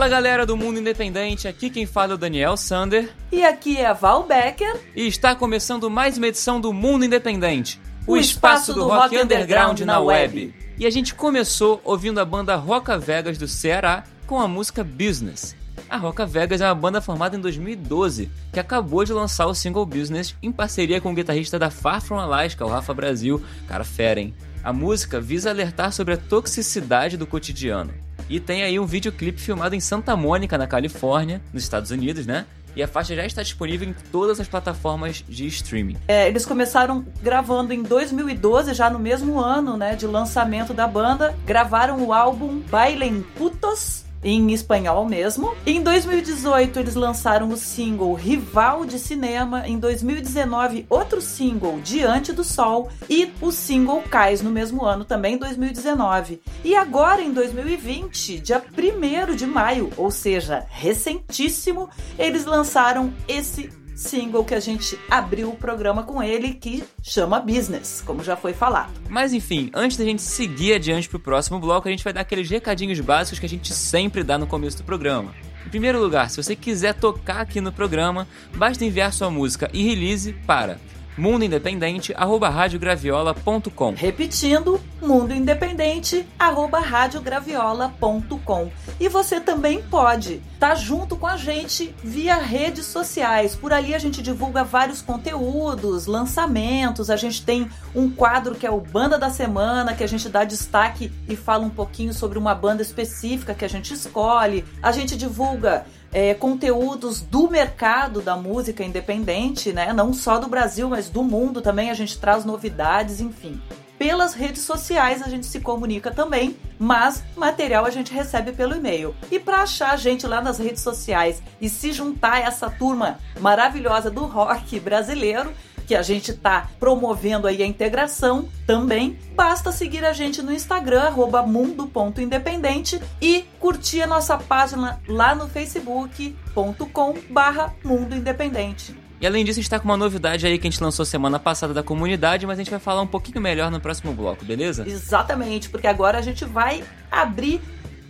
Fala galera do Mundo Independente, aqui quem fala é o Daniel Sander. E aqui é a Val Becker. E está começando mais uma edição do Mundo Independente, o, o espaço, espaço, do, do rock, rock underground, underground na web. web. E a gente começou ouvindo a banda Roca Vegas do Ceará com a música Business. A Roca Vegas é uma banda formada em 2012 que acabou de lançar o single Business em parceria com o guitarrista da Far From Alaska, o Rafa Brasil. Cara, fera, hein? A música visa alertar sobre a toxicidade do cotidiano e tem aí um videoclipe filmado em Santa Mônica, na Califórnia, nos Estados Unidos, né? E a faixa já está disponível em todas as plataformas de streaming. É, eles começaram gravando em 2012, já no mesmo ano, né, de lançamento da banda. Gravaram o álbum Bailen Putos em espanhol mesmo. Em 2018 eles lançaram o single Rival de Cinema, em 2019 outro single Diante do Sol e o single Cais no mesmo ano também 2019. E agora em 2020, dia 1 de maio, ou seja, recentíssimo, eles lançaram esse single que a gente abriu o programa com ele, que chama Business, como já foi falado. Mas enfim, antes da gente seguir adiante pro próximo bloco, a gente vai dar aqueles recadinhos básicos que a gente sempre dá no começo do programa. Em primeiro lugar, se você quiser tocar aqui no programa, basta enviar sua música e release para mundoindependente@radiograviola.com. Repetindo, mundoindependente@radiograviola.com. E você também pode estar tá junto com a gente via redes sociais. Por ali a gente divulga vários conteúdos, lançamentos, a gente tem um quadro que é o Banda da Semana, que a gente dá destaque e fala um pouquinho sobre uma banda específica que a gente escolhe. A gente divulga é, conteúdos do mercado da música independente, né? Não só do Brasil, mas do mundo também. A gente traz novidades, enfim. Pelas redes sociais a gente se comunica também, mas material a gente recebe pelo e-mail. E para achar a gente lá nas redes sociais e se juntar a essa turma maravilhosa do rock brasileiro, que a gente está promovendo aí a integração também, basta seguir a gente no Instagram, mundo.independente e curtir a nossa página lá no facebook.com barra Mundo Independente. E além disso, a gente tá com uma novidade aí que a gente lançou semana passada da comunidade, mas a gente vai falar um pouquinho melhor no próximo bloco, beleza? Exatamente, porque agora a gente vai abrir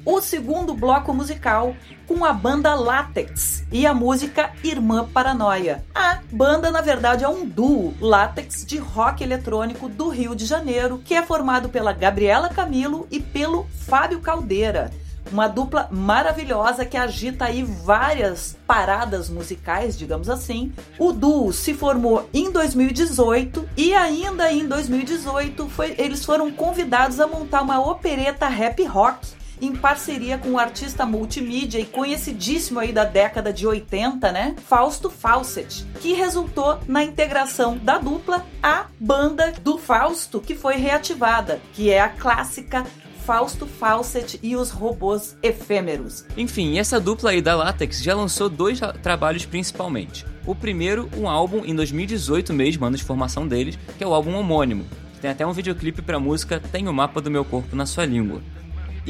o segundo bloco musical com a banda Látex e a música Irmã Paranoia. A banda, na verdade, é um duo Látex de rock eletrônico do Rio de Janeiro, que é formado pela Gabriela Camilo e pelo Fábio Caldeira uma dupla maravilhosa que agita aí várias paradas musicais, digamos assim. O duo se formou em 2018 e ainda em 2018 foi, eles foram convidados a montar uma opereta rap rock em parceria com o artista multimídia e conhecidíssimo aí da década de 80, né? Fausto Fawcett, que resultou na integração da dupla à banda do Fausto, que foi reativada, que é a clássica Fausto Fawcett e os robôs efêmeros. Enfim, essa dupla aí da Latex já lançou dois trabalhos principalmente. O primeiro, um álbum em 2018 mesmo, ano de formação deles, que é o álbum homônimo. Tem até um videoclipe para a música Tem o Mapa do Meu Corpo na Sua Língua.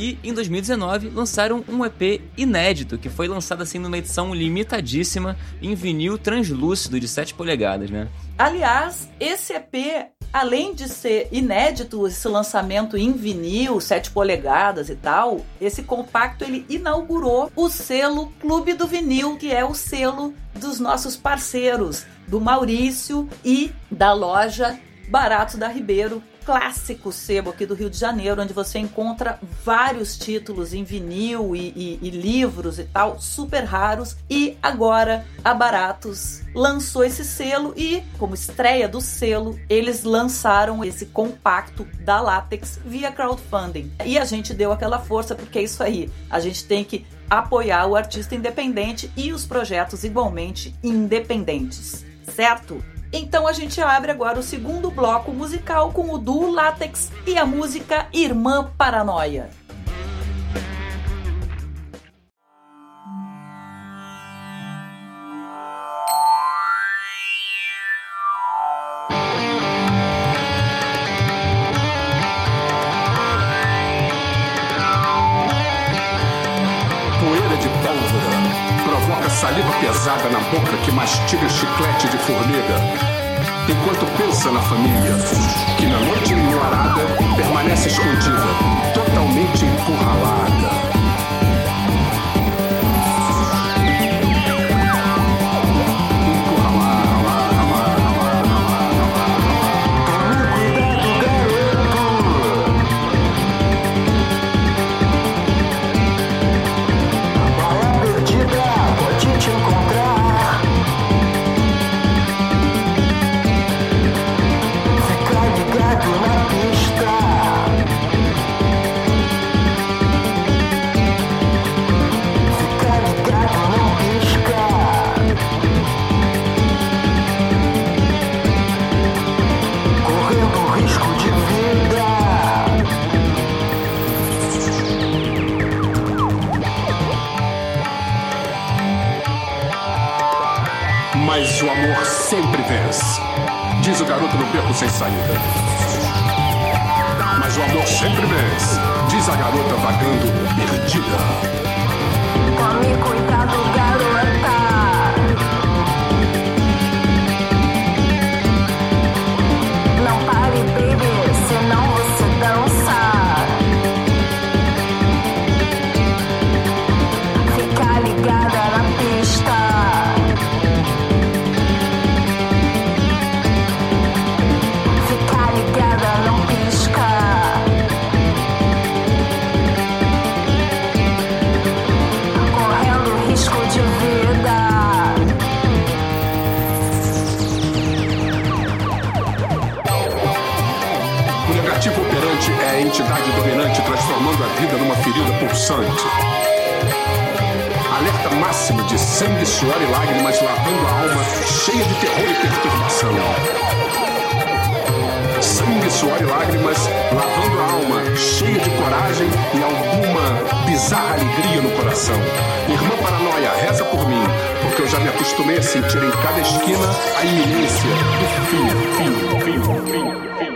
E em 2019 lançaram um EP inédito, que foi lançado assim numa edição limitadíssima em vinil translúcido de 7 polegadas, né? Aliás, esse EP, além de ser inédito, esse lançamento em vinil, 7 polegadas e tal, esse compacto ele inaugurou o selo Clube do Vinil, que é o selo dos nossos parceiros, do Maurício e da loja Barato da Ribeiro, clássico sebo aqui do Rio de Janeiro, onde você encontra vários títulos em vinil e, e, e, livros e tal, super raros. E agora a Baratos lançou esse selo e, como estreia do selo, eles lançaram esse compacto da Látex via crowdfunding. E a gente deu aquela força, porque é isso aí, a gente tem que apoiar o artista independente e os projetos igualmente independentes, certo? Então a gente abre agora o segundo bloco musical com o duo Látex e a música Irmã Paranoia. Mastiga chiclete de formiga enquanto pensa na família, que na noite enluarada permanece escondida, totalmente encurralada. O garoto no beco sem saída. Mas o amor sempre vence. Diz a garota vagando perdida. Tome cuidado, vida numa ferida pulsante. Alerta máximo de sangue, suor e lágrimas lavando a alma cheia de terror e perturbação. Sangue, suor e lágrimas lavando a alma cheia de coragem e alguma bizarra alegria no coração. Irmã paranoia, reza por mim, porque eu já me acostumei a sentir em cada esquina a iminência do fim, fim, fim, fim. Fica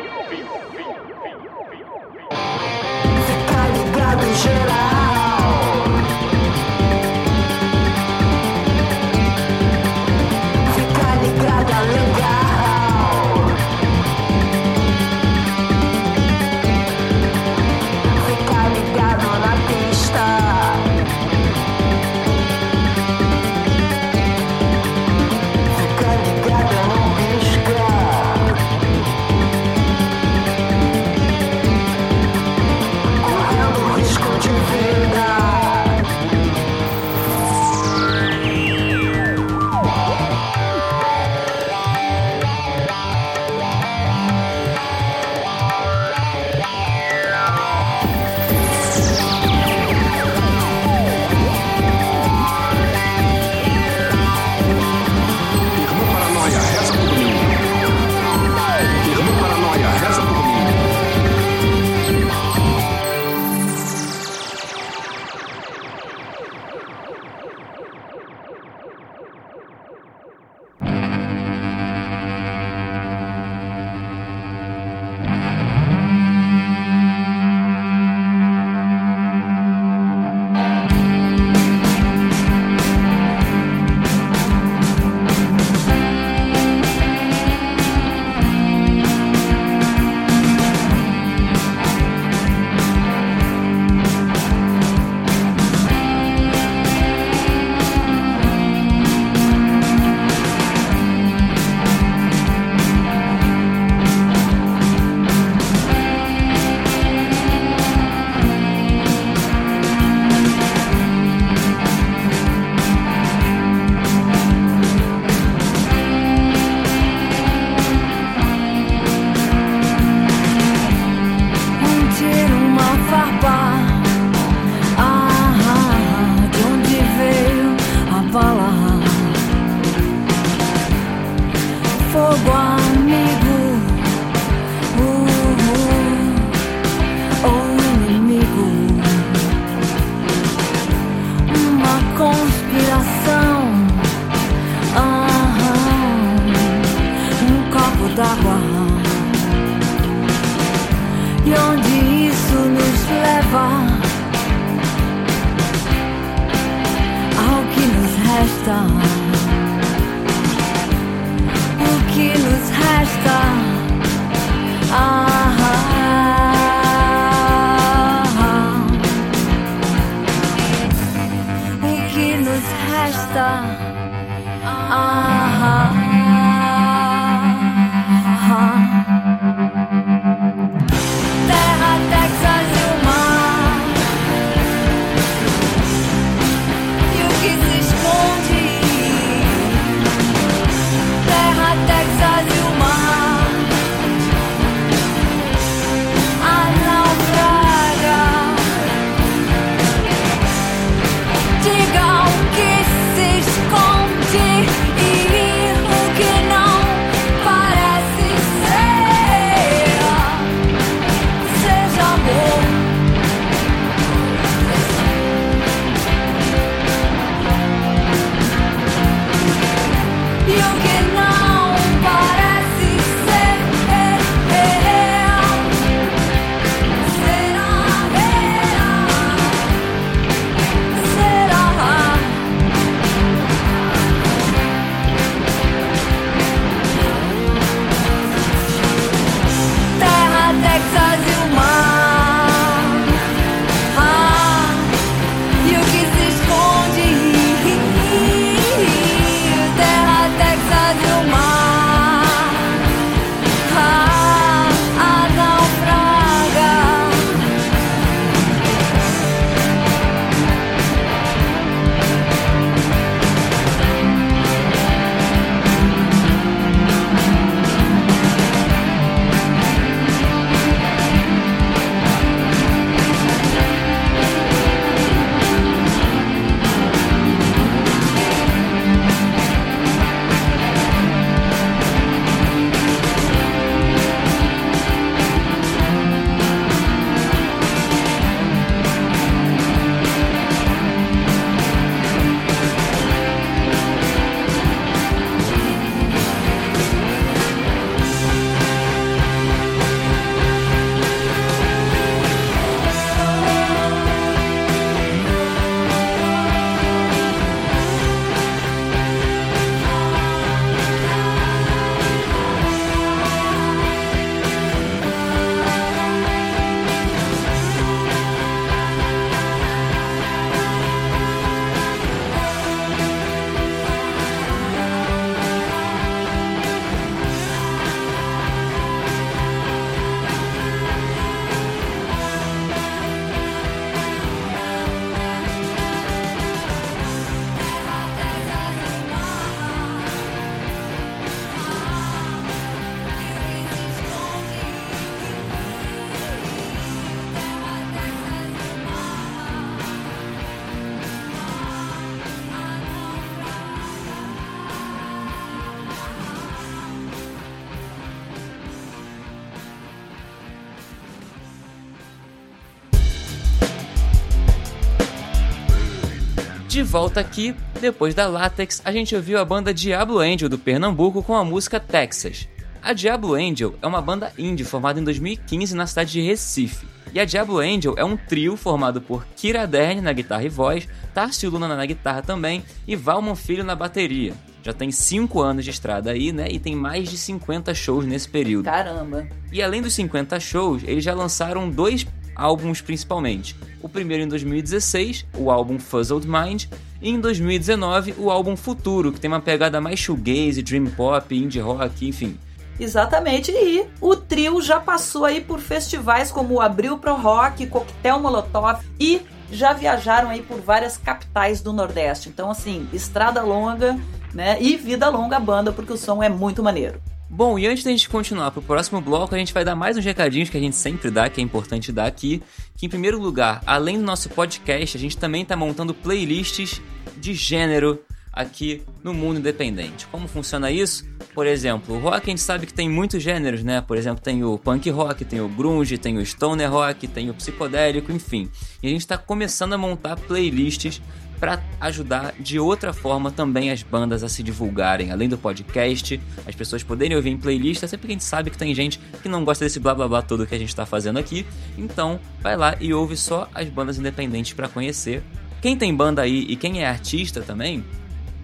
De volta aqui, depois da Latex, a gente ouviu a banda Diablo Angel do Pernambuco com a música Texas. A Diablo Angel é uma banda indie formada em 2015 na cidade de Recife. E a Diablo Angel é um trio formado por Kira Dern na guitarra e voz, Tarcio Luna na guitarra também e Valmon Filho na bateria. Já tem 5 anos de estrada aí, né? E tem mais de 50 shows nesse período. Caramba. E além dos 50 shows, eles já lançaram dois álbuns principalmente. O primeiro em 2016, o álbum Fuzzled Mind, e em 2019, o álbum Futuro, que tem uma pegada mais shoegaze, dream pop, indie rock, enfim. Exatamente, e o trio já passou aí por festivais como o Abril Pro Rock, Coquetel Molotov e já viajaram aí por várias capitais do Nordeste. Então, assim, estrada longa, né? E vida longa a banda, porque o som é muito maneiro. Bom, e antes da gente continuar pro próximo bloco, a gente vai dar mais uns recadinhos que a gente sempre dá, que é importante dar aqui. Que em primeiro lugar, além do nosso podcast, a gente também tá montando playlists de gênero aqui no mundo independente. Como funciona isso? Por exemplo, o rock a gente sabe que tem muitos gêneros, né? Por exemplo, tem o punk rock, tem o grunge, tem o stoner rock, tem o psicodélico, enfim. E a gente está começando a montar playlists para ajudar de outra forma também as bandas a se divulgarem, além do podcast, as pessoas poderem ouvir em playlist, sempre que a gente sabe que tem gente que não gosta desse blá blá blá todo que a gente está fazendo aqui, então vai lá e ouve só as bandas independentes para conhecer. Quem tem banda aí e quem é artista também,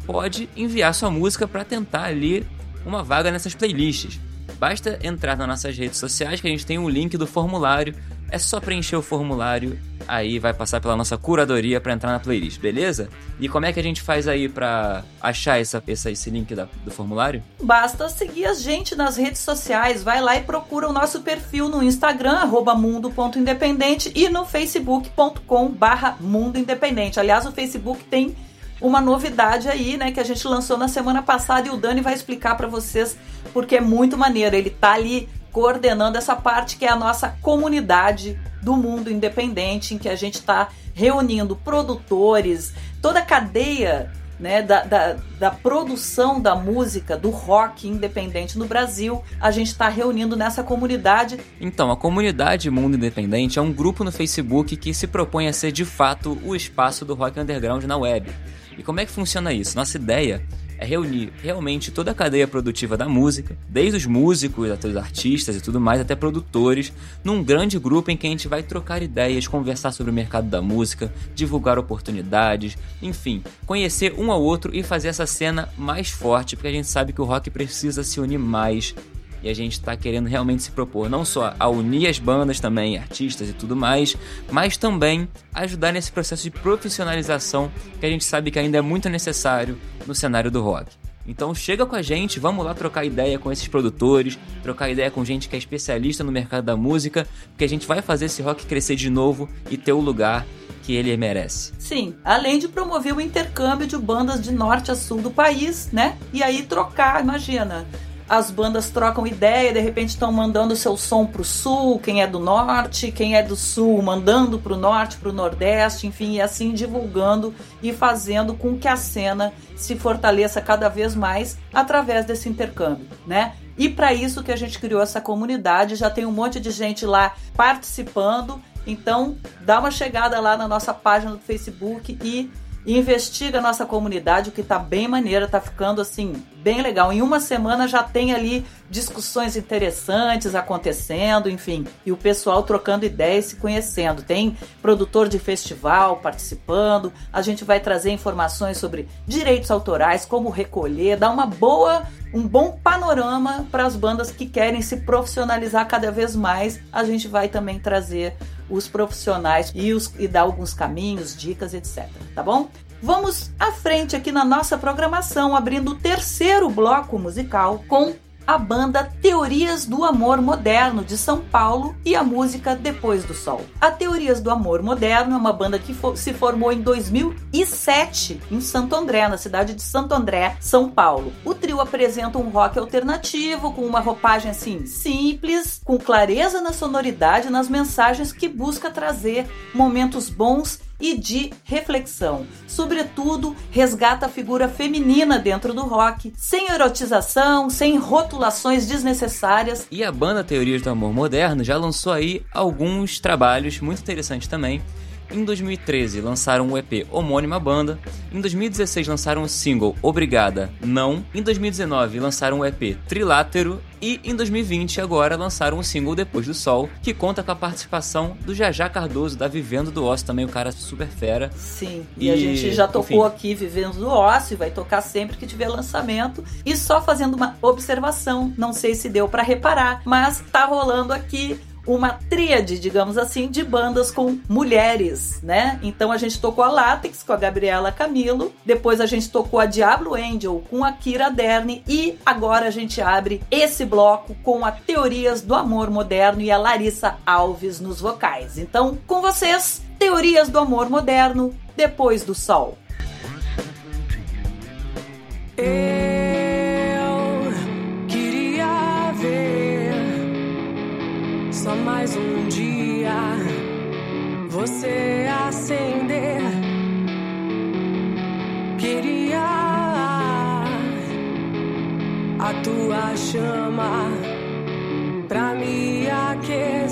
pode enviar sua música para tentar ali uma vaga nessas playlists. Basta entrar nas nossas redes sociais que a gente tem um link do formulário. É só preencher o formulário, aí vai passar pela nossa curadoria para entrar na playlist, beleza? E como é que a gente faz aí para achar essa, essa, esse link da, do formulário? Basta seguir a gente nas redes sociais. Vai lá e procura o nosso perfil no Instagram, mundo.independente e no facebook.com barra. Aliás, o Facebook tem uma novidade aí, né, que a gente lançou na semana passada e o Dani vai explicar para vocês porque é muito maneiro. Ele tá ali coordenando essa parte que é a nossa comunidade do mundo independente, em que a gente está reunindo produtores, toda a cadeia né, da, da, da, produção da música, do rock independente no Brasil, a gente está reunindo nessa comunidade. Então, a comunidade Mundo Independente é um grupo no Facebook que se propõe a ser de fato o espaço do rock underground na web. E como é que funciona isso? Nossa ideia é reunir realmente toda a cadeia produtiva da música, desde os músicos até os artistas e tudo mais, até produtores, num grande grupo em que a gente vai trocar ideias, conversar sobre o mercado da música, divulgar oportunidades, enfim, conhecer um ao outro e fazer essa cena mais forte, porque a gente sabe que o rock precisa se unir mais e a gente está querendo realmente se propor não só a unir as bandas também, artistas e tudo mais, mas também ajudar nesse processo de profissionalização que a gente sabe que ainda é muito necessário no cenário do rock. Então chega com a gente, vamos lá trocar ideia com esses produtores, trocar ideia com gente que é especialista no mercado da música, porque a gente vai fazer esse rock crescer de novo e ter o lugar que ele merece. Sim, além de promover o intercâmbio de bandas de norte a sul do país, né? E aí trocar, imagina, as bandas trocam ideia, de repente estão mandando seu som pro sul, quem é do norte, quem é do sul mandando pro norte, pro nordeste, enfim, e assim divulgando e fazendo com que a cena se fortaleça cada vez mais através desse intercâmbio, né? E para isso que a gente criou essa comunidade, já tem um monte de gente lá participando. Então, dá uma chegada lá na nossa página do Facebook e investiga a nossa comunidade, o que tá bem maneira, tá ficando assim, bem legal. Em uma semana já tem ali discussões interessantes acontecendo, enfim, e o pessoal trocando ideias, se conhecendo. Tem produtor de festival participando, a gente vai trazer informações sobre direitos autorais, como recolher, dar uma boa, um bom panorama para as bandas que querem se profissionalizar cada vez mais. A gente vai também trazer os profissionais e, os, e dar alguns caminhos, dicas, etc. Tá bom? Vamos à frente aqui na nossa programação, abrindo o terceiro bloco musical com a banda Teorias do Amor Moderno de São Paulo e a música Depois do Sol. A Teorias do Amor Moderno é uma banda que se formou em 2007 em Santo André, na cidade de Santo André, São Paulo. O trio apresenta um rock alternativo com uma roupagem assim simples, com clareza na sonoridade e nas mensagens que busca trazer momentos bons e de reflexão. Sobretudo, resgata a figura feminina dentro do rock, sem erotização, sem rotulações desnecessárias. E a banda Teorias do Amor Moderno já lançou aí alguns trabalhos muito interessantes também. Em 2013 lançaram o EP Homônima Banda. Em 2016 lançaram o single Obrigada Não. Em 2019 lançaram o EP Trilátero. E em 2020 agora lançaram o single Depois do Sol, que conta com a participação do Jajá Cardoso da Vivendo do Ócio, também o cara super fera. Sim, e, a gente já tocou enfim. aqui Vivendo do Ócio, e vai tocar sempre que tiver lançamento. E só fazendo uma observação, não sei se deu pra reparar, mas tá rolando aqui uma tríade, digamos assim, de bandas com mulheres, né? Então a gente tocou a Látex com a Gabriela Camilo, depois a gente tocou a Diablo Angel com a Kira Derni e agora a gente abre esse bloco com a Teorias do Amor Moderno e a Larissa Alves nos vocais. Então, com vocês, Teorias do Amor Moderno, depois do Sol. Eu queria ver só mais um dia você acender. Queria a tua chama pra me aquecer.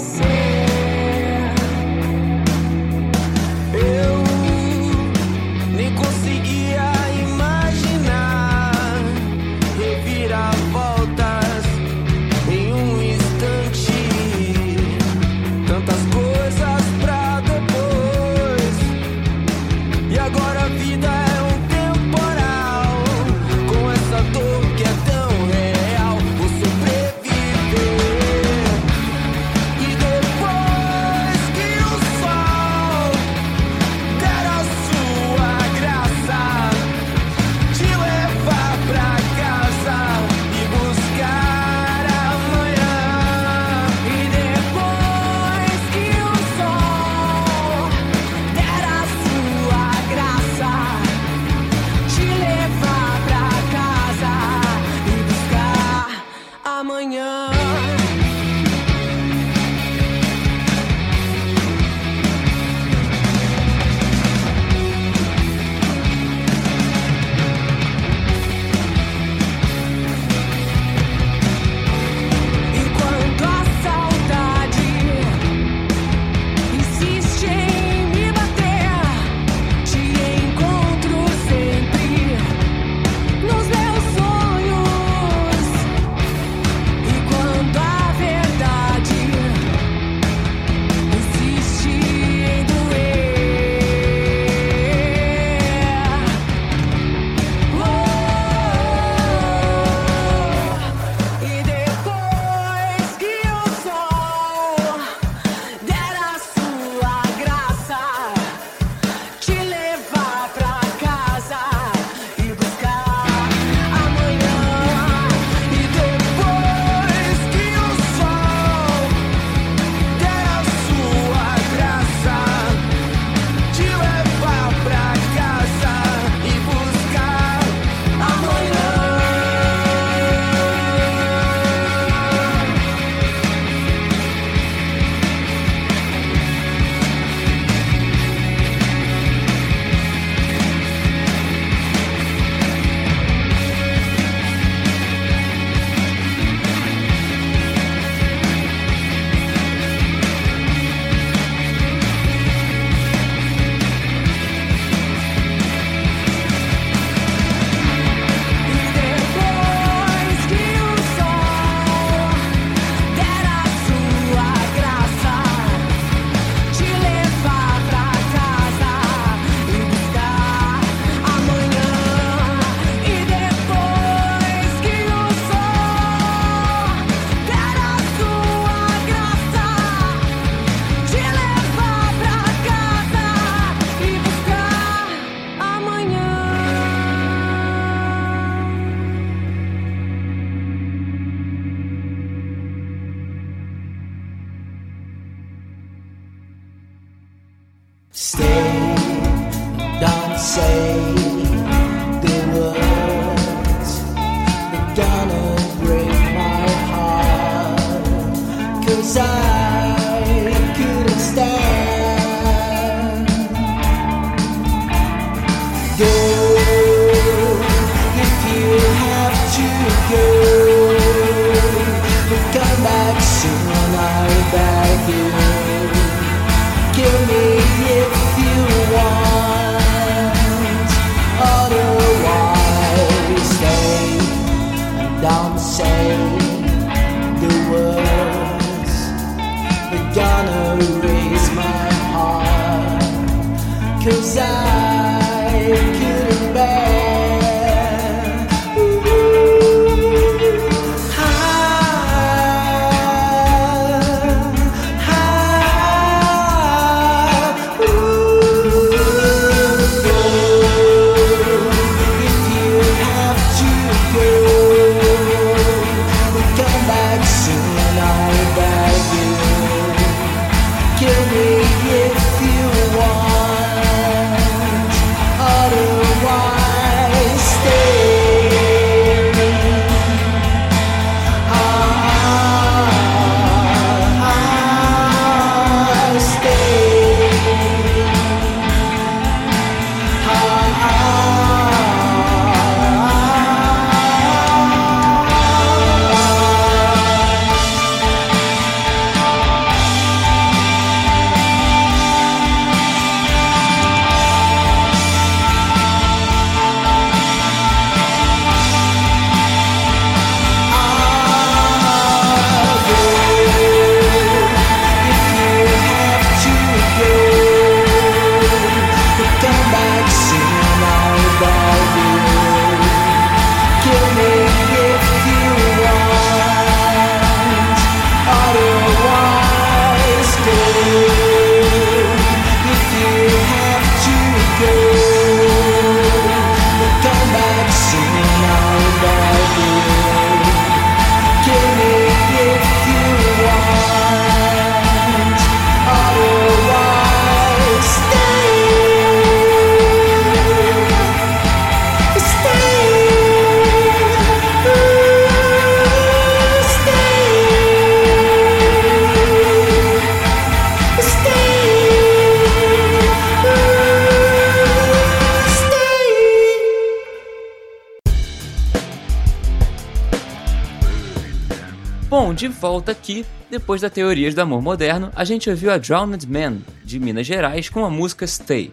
Volta aqui, depois da Teorias do Amor Moderno, a gente ouviu a Drowned Man, de Minas Gerais, com a música Stay.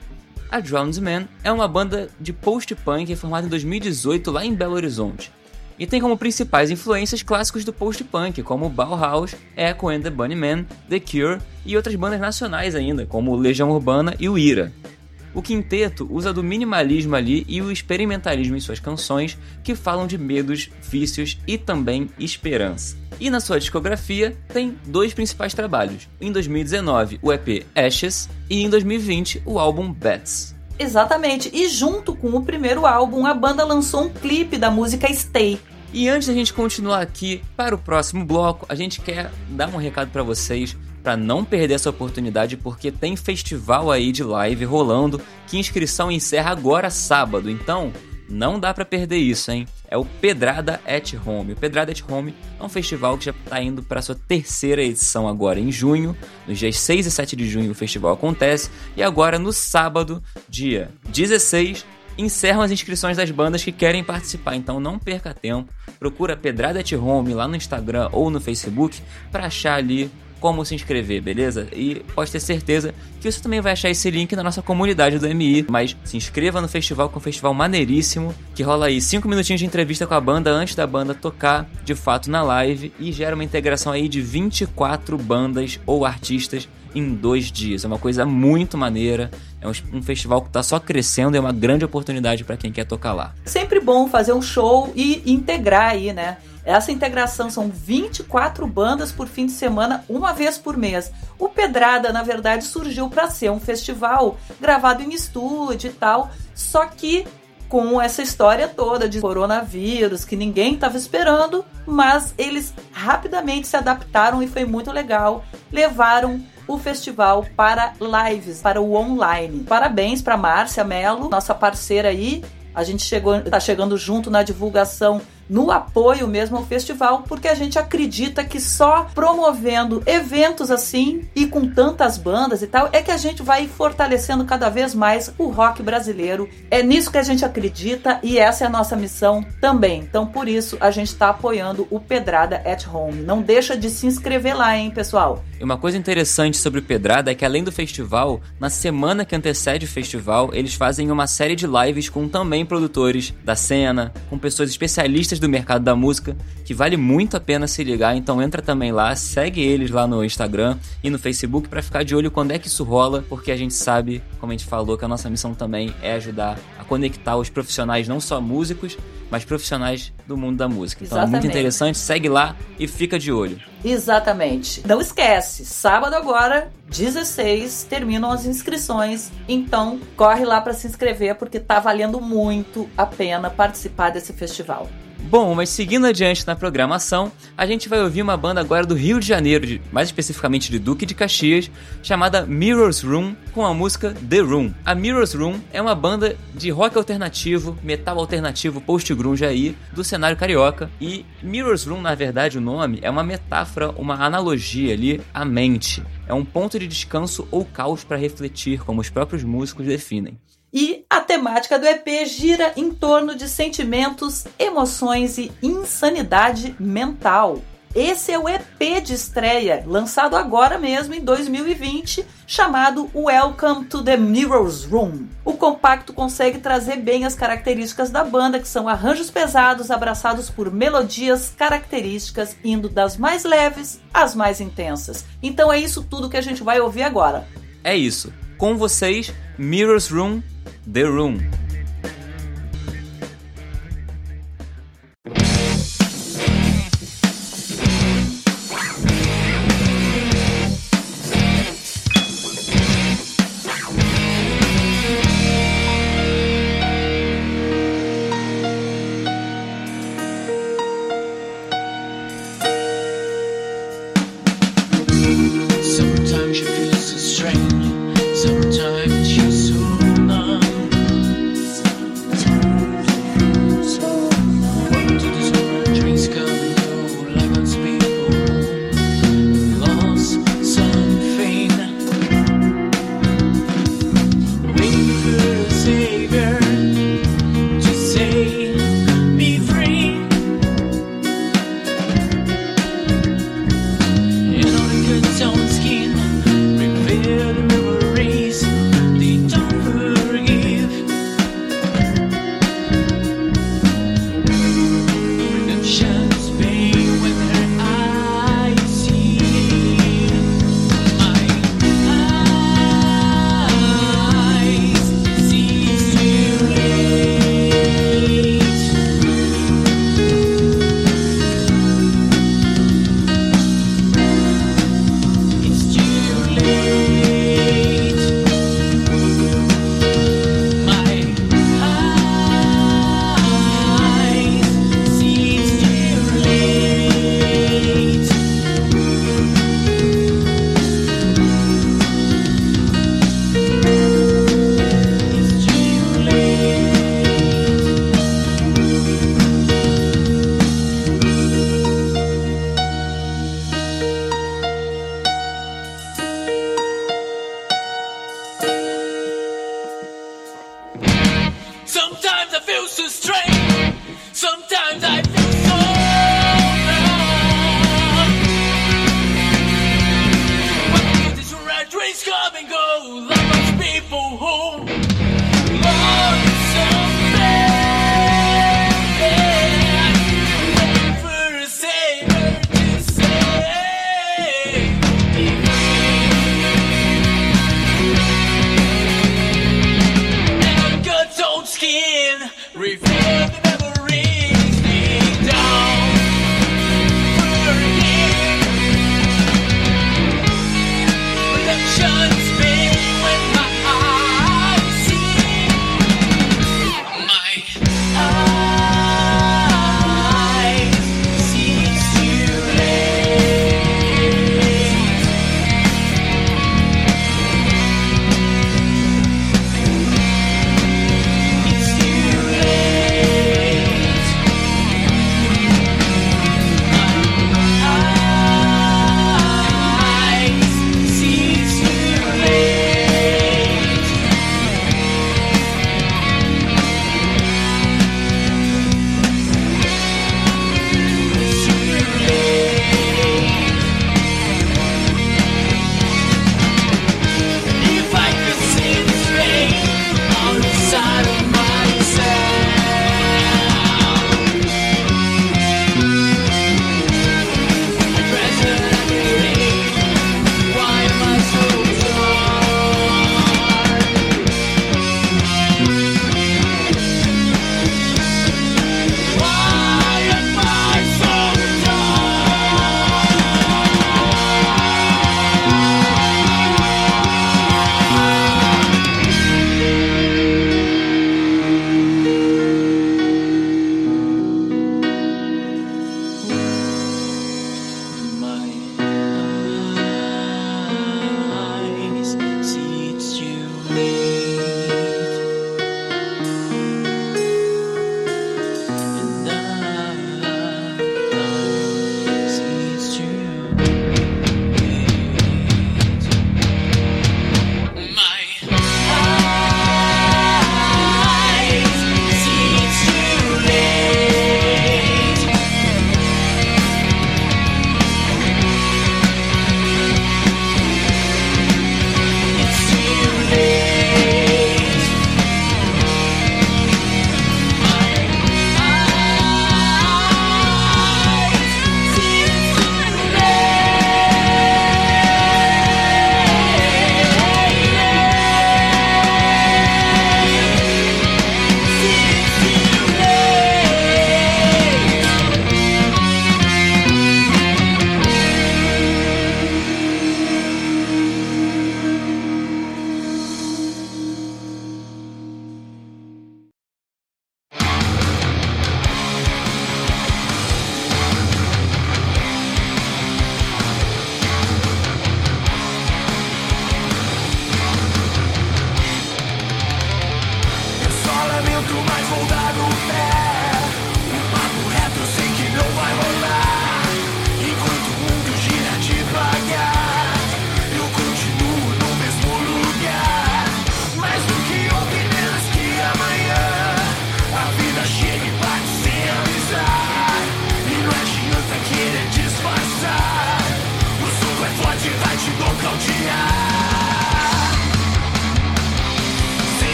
A Drowned Man é uma banda de post-punk formada em 2018 lá em Belo Horizonte. E tem como principais influências clássicos do post-punk, como Bauhaus, Echo and the Bunnymen, The Cure e outras bandas nacionais ainda, como Legião Urbana e o Ira. O quinteto usa do minimalismo ali e o experimentalismo em suas canções, que falam de medos, vícios e também esperança. E na sua discografia tem dois principais trabalhos. Em 2019, o EP Ashes e em 2020, o álbum Bats. Exatamente. E junto com o primeiro álbum, a banda lançou um clipe da música Stay. E antes da gente continuar aqui para o próximo bloco, a gente quer dar um recado para vocês para não perder essa oportunidade porque tem festival aí de live rolando que inscrição encerra agora sábado. Então, não dá para perder isso, hein? É o Pedrada at Home. O Pedrada at Home é um festival que já está indo para sua terceira edição agora em junho. Nos dias 6 e 7 de junho o festival acontece e agora no sábado, dia 16, encerram as inscrições das bandas que querem participar, então não perca tempo. Procura Pedrada at Home lá no Instagram ou no Facebook para achar ali como se inscrever, beleza? E pode ter certeza que você também vai achar esse link na nossa comunidade do MI. Mas se inscreva no festival, que é um festival maneiríssimo, que rola aí 5 minutinhos de entrevista com a banda antes da banda tocar de fato na live e gera uma integração aí de 24 bandas ou artistas em dois dias. É uma coisa muito maneira. É um, festival que está só crescendo é uma grande oportunidade para quem quer tocar lá. Sempre bom fazer um show e integrar aí, né? Essa integração são 24 bandas por fim de semana, uma vez por mês. O Pedrada, na verdade, surgiu para ser um festival gravado em estúdio e tal, só que com essa história toda de coronavírus que ninguém estava esperando, mas eles rapidamente se adaptaram e foi muito legal. Levaram o festival para lives, para o online. Parabéns para Márcia Mello, nossa parceira aí. A gente chegou, tá chegando junto na divulgação no apoio mesmo ao festival, porque a gente acredita que só promovendo eventos assim e com tantas bandas e tal, é que a gente vai fortalecendo cada vez mais o rock brasileiro. É nisso que a gente acredita e essa é a nossa missão também. Então, por isso, a gente está apoiando o Pedrada at Home. Não deixa de se inscrever lá, hein, pessoal? E uma coisa interessante sobre o Pedrada é que além do festival, na semana que antecede o festival, eles fazem uma série de lives com também produtores da cena, com pessoas especialistas do mercado da música, que vale muito a pena se ligar. Então entra também lá, segue eles lá no Instagram e no Facebook para ficar de olho quando é que isso rola, porque a gente sabe, como a gente falou, que a nossa missão também é ajudar a conectar os profissionais, não só músicos, mas profissionais do mundo da música. Então é muito Exatamente. interessante, segue lá e fica de olho. Exatamente. Não esquece, sábado agora, 16, terminam as inscrições. Então, corre lá para se inscrever porque tá valendo muito a pena participar desse festival. Bom, mas seguindo adiante na programação, a gente vai ouvir uma banda agora do Rio de Janeiro, mais especificamente de Duque de Caxias, chamada Mirror's Room, com a música The Room. A Mirror's Room é uma banda de rock alternativo, metal alternativo, post-grunge aí, do cenário carioca. E Mirror's Room, na verdade, o nome é uma metáfora, uma analogia ali à mente. É um ponto de descanso ou caos para refletir, como os próprios músicos definem. E a temática do EP gira em torno de sentimentos, emoções e insanidade mental. Esse é o EP de estreia, lançado agora mesmo em 2020, chamado Welcome to the Mirror's Room. O compacto consegue trazer bem as características da banda, que são arranjos pesados abraçados por melodias características, indo das mais leves às mais intensas. Então é isso tudo que a gente vai ouvir agora. É isso. Com vocês, Mirror's Room, The Room.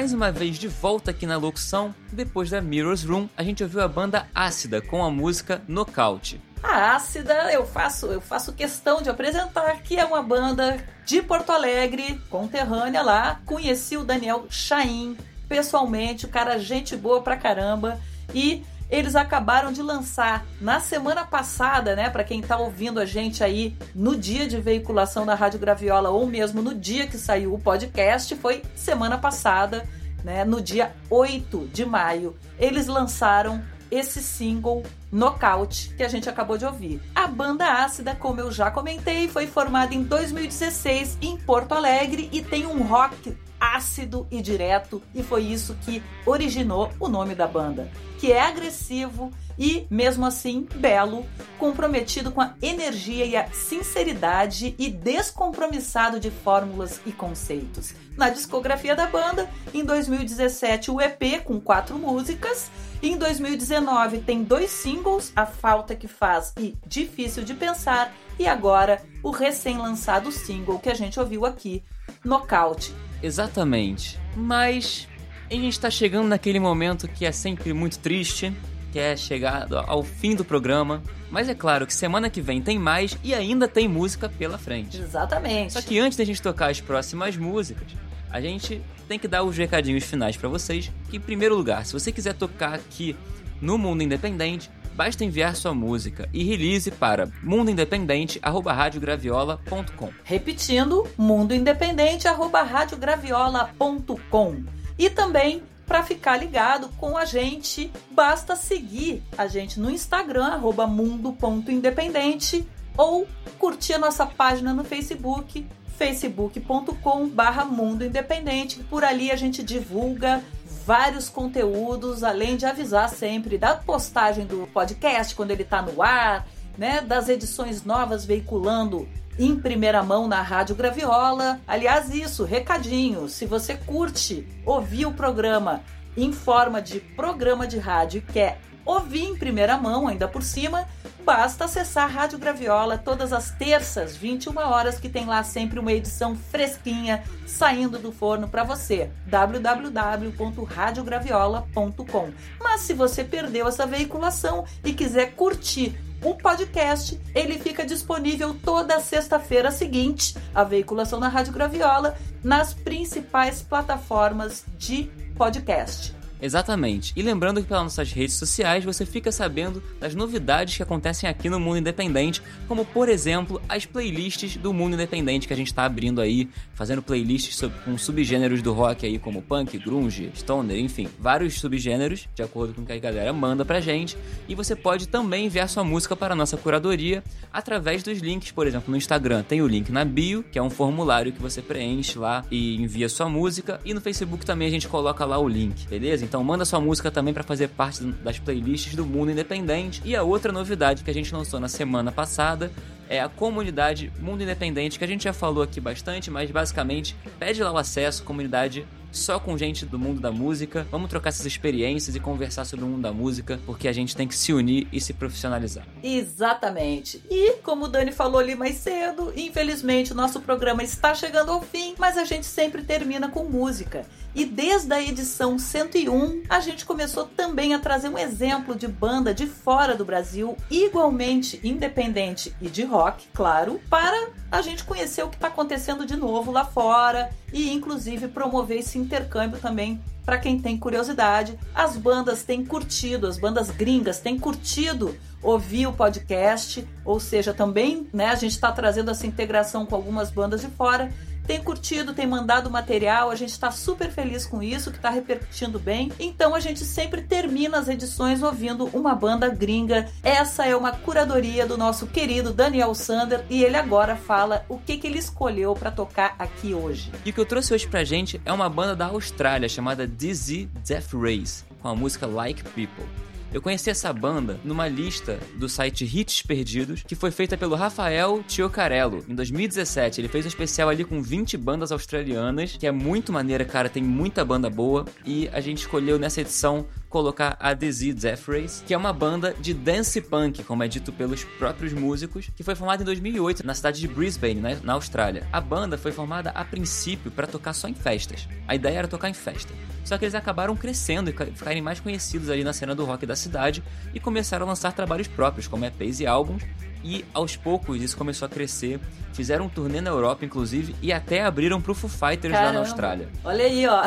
Mais uma vez de volta aqui na locução, depois da Mirror's Room, a gente ouviu a banda Ácida com a música Nocaute. A Ácida, eu faço, eu faço questão de apresentar que é uma banda de Porto Alegre, conterrânea lá. Conheci o Daniel Chaim pessoalmente, o cara gente boa pra caramba. E eles acabaram de lançar na semana passada, né, Pra quem tá ouvindo a gente aí no dia de veiculação da Rádio Graviola ou mesmo no dia que saiu o podcast, foi semana passada, né, no dia 8 de maio. Eles lançaram esse single Knockout que a gente acabou de ouvir. A banda ácida, como eu já comentei, foi formada em 2016 em Porto Alegre e tem um rock ácido e direto, e foi isso que originou o nome da banda, que é agressivo e, mesmo assim, belo, comprometido com a energia e a sinceridade e descompromissado de fórmulas e conceitos. Na discografia da banda, em 2017 o EP com quatro músicas, em 2019 tem dois singles, A Falta que Faz e Difícil de Pensar, e agora o recém-lançado single que a gente ouviu aqui, Knockout. Exatamente. Mas a gente tá chegando naquele momento que é sempre muito triste, quer chegar ao fim do programa. Mas é claro que semana que vem tem mais e ainda tem música pela frente. Exatamente. Só que antes da gente tocar as próximas músicas, a gente tem que dar os recadinhos finais pra vocês. Que, em primeiro lugar, se você quiser tocar aqui no Mundo Independente, basta enviar sua música e release para mundoindependente@radiograviola.com. Repetindo, mundoindependente@radiograviola.com. E também para ficar ligado com a gente, basta seguir a gente no Instagram mundo.independente ou curtir a nossa página no Facebook facebook.com barra Mundo Independente. Por ali a gente divulga vários conteúdos, além de avisar sempre da postagem do podcast quando ele está no ar, né, das edições novas veiculando em primeira mão na Rádio Graviola. Aliás, isso, recadinho, se você curte ouvir o programa em forma de programa de rádio e quer ouvir em primeira mão, ainda por cima, basta acessar a Rádio Graviola todas as terças, 21 horas, que tem lá sempre uma edição fresquinha saindo do forno para você. www.radiograviola.com. Mas se você perdeu essa veiculação e quiser curtir o podcast, ele fica disponível toda sexta-feira seguinte, a veiculação na Rádio Graviola, nas principais plataformas de podcast. Exatamente. E lembrando que pelas nossas redes sociais você fica sabendo das novidades que acontecem aqui no Mundo Independente, como por exemplo as playlists do Mundo Independente que a gente está abrindo aí, fazendo playlists sobre, com subgêneros do rock aí, como punk, grunge, stoner, enfim, vários subgêneros, de acordo com o que a galera manda pra gente. E você pode também enviar sua música para a nossa curadoria através dos links, por exemplo, no Instagram tem o link na bio, que é um formulário que você preenche lá e envia sua música, e no Facebook também a gente coloca lá o link, beleza? Então manda sua música também para fazer parte das playlists do Mundo Independente. E a outra novidade que a gente lançou na semana passada é a comunidade Mundo Independente, que a gente já falou aqui bastante, mas basicamente pede lá o acesso, comunidade só com gente do mundo da música. Vamos trocar essas experiências e conversar sobre o mundo da música, porque a gente tem que se unir e se profissionalizar. Exatamente. E como o Dani falou ali mais cedo, infelizmente o nosso programa está chegando ao fim, mas a gente sempre termina com música. E desde a edição 101, a gente começou também a trazer um exemplo de banda de fora do Brasil, igualmente independente e de rock, claro, para a gente conhecer o que está acontecendo de novo lá fora e, inclusive, promover esse intercâmbio também para quem tem curiosidade. As bandas têm curtido, as bandas gringas têm curtido ouvir o podcast, ou seja, também né, a gente está trazendo essa integração com algumas bandas de fora tem curtido, tem mandado material, a gente está super feliz com isso, que está repercutindo bem. Então a gente sempre termina as edições ouvindo uma banda gringa. Essa é uma curadoria do nosso querido Daniel Sander e ele agora fala o que, que ele escolheu para tocar aqui hoje. E o que eu trouxe hoje pra gente é uma banda da Austrália chamada Dizzy Death Race, com a música Like People. Eu conheci essa banda numa lista do site Hits Perdidos, que foi feita pelo Rafael Tiocarello em 2017. Ele fez um especial ali com 20 bandas australianas, que é muito maneira, cara, tem muita banda boa. E a gente escolheu nessa edição colocar a Death Race, que é uma banda de dance punk, como é dito pelos próprios músicos, que foi formada em 2008 na cidade de Brisbane, né, na Austrália. A banda foi formada a princípio para tocar só em festas. A ideia era tocar em festa. Só que eles acabaram crescendo e ficarem mais conhecidos ali na cena do rock da cidade e começaram a lançar trabalhos próprios, como EPs e álbuns, e aos poucos isso começou a crescer. Fizeram um turnê na Europa, inclusive, e até abriram pro Foo Fighters lá na Caramba. Austrália. Olha aí, ó.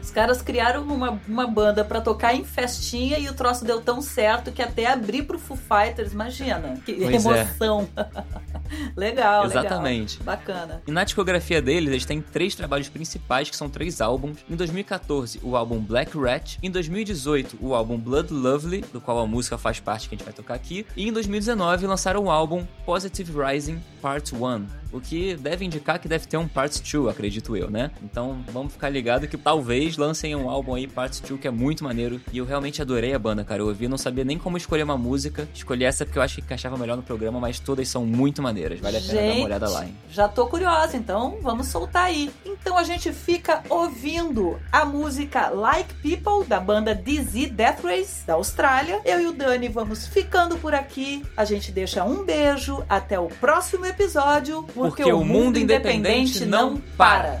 Os caras criaram uma, uma banda pra tocar em festinha e o troço deu tão certo que até abrir pro Foo Fighters, imagina. Que Pois é. legal, Exatamente. legal. Bacana. E na discografia deles, eles têm três trabalhos principais, que são três álbuns. Em 2014, o álbum Black Rat. Em 2018, o álbum Blood Lovely, do qual a música faz parte que a gente vai tocar aqui. E em 2019, lançaram o álbum Positive Rising Part 1. O que deve indicar que deve ter um Part 2, acredito eu, né? Então vamos ficar ligado que talvez lancem um álbum aí, Part 2, que é muito maneiro. E eu realmente adorei a banda, cara. Eu ouvi, não sabia nem como escolher uma música. Escolhi essa porque eu acho que encaixava melhor no programa, mas todas são muito maneiras. Vale a pena dar uma olhada lá, hein? Já tô curiosa, então vamos soltar aí. Então a gente fica ouvindo a música Like People da banda DZ Death Race da Austrália. Eu e o Dani vamos ficando por aqui. A gente deixa um beijo até o próximo episódio, porque, Porque o mundo independente não para.